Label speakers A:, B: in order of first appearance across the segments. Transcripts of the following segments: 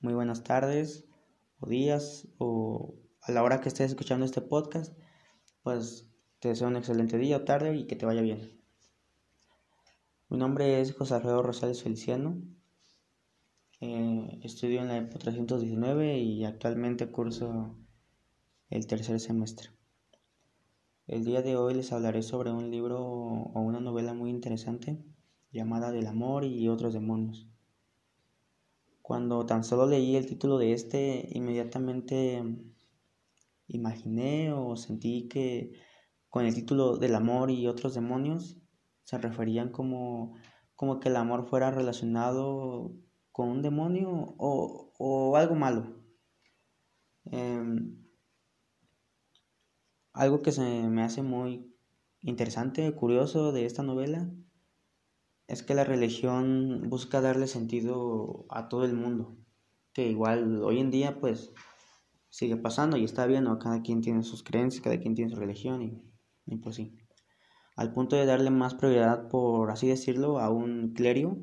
A: muy buenas tardes o días o a la hora que estés escuchando este podcast, pues te deseo un excelente día o tarde y que te vaya bien. Mi nombre es José Alfredo Rosales Feliciano. Eh, estudio en la EPO 319 y actualmente curso el tercer semestre. El día de hoy les hablaré sobre un libro o una novela muy interesante llamada Del amor y otros demonios. Cuando tan solo leí el título de este, inmediatamente imaginé o sentí que con el título del amor y otros demonios se referían como, como que el amor fuera relacionado con un demonio o, algo malo. Em, algo que se me hace muy interesante, curioso de esta novela, es que la religión busca darle sentido a todo el mundo, que igual hoy en día pues sigue pasando y está bien, Cada quien tiene sus creencias, cada quien tiene su religión y, y pues sí. Al punto de darle más prioridad, por así decirlo, a un clérigo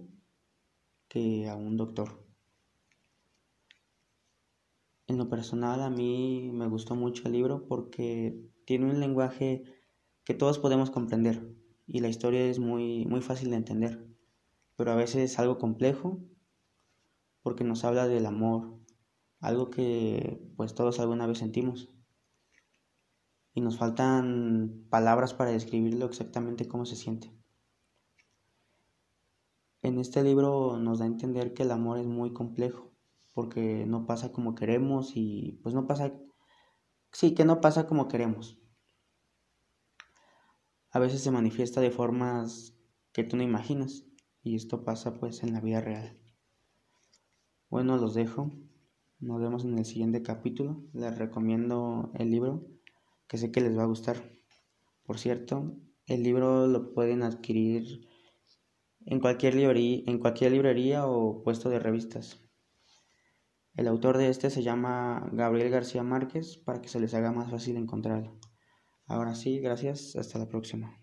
A: que a un doctor. En lo personal a mí me gustó mucho el libro porque tiene un lenguaje que todos podemos comprender y la historia es muy, muy fácil de entender, pero a veces es algo complejo porque nos habla del amor, algo que pues todos alguna vez sentimos. Y nos faltan palabras para describirlo exactamente cómo se siente. En este libro nos da a entender que el amor es muy complejo, porque no pasa como queremos y pues no pasa, sí, que no pasa como queremos a veces se manifiesta de formas que tú no imaginas y esto pasa pues en la vida real. Bueno, los dejo. Nos vemos en el siguiente capítulo. Les recomiendo el libro que sé que les va a gustar. Por cierto, el libro lo pueden adquirir en cualquier librería, en cualquier librería o puesto de revistas. El autor de este se llama Gabriel García Márquez para que se les haga más fácil encontrarlo. Ahora sí, gracias, hasta la próxima.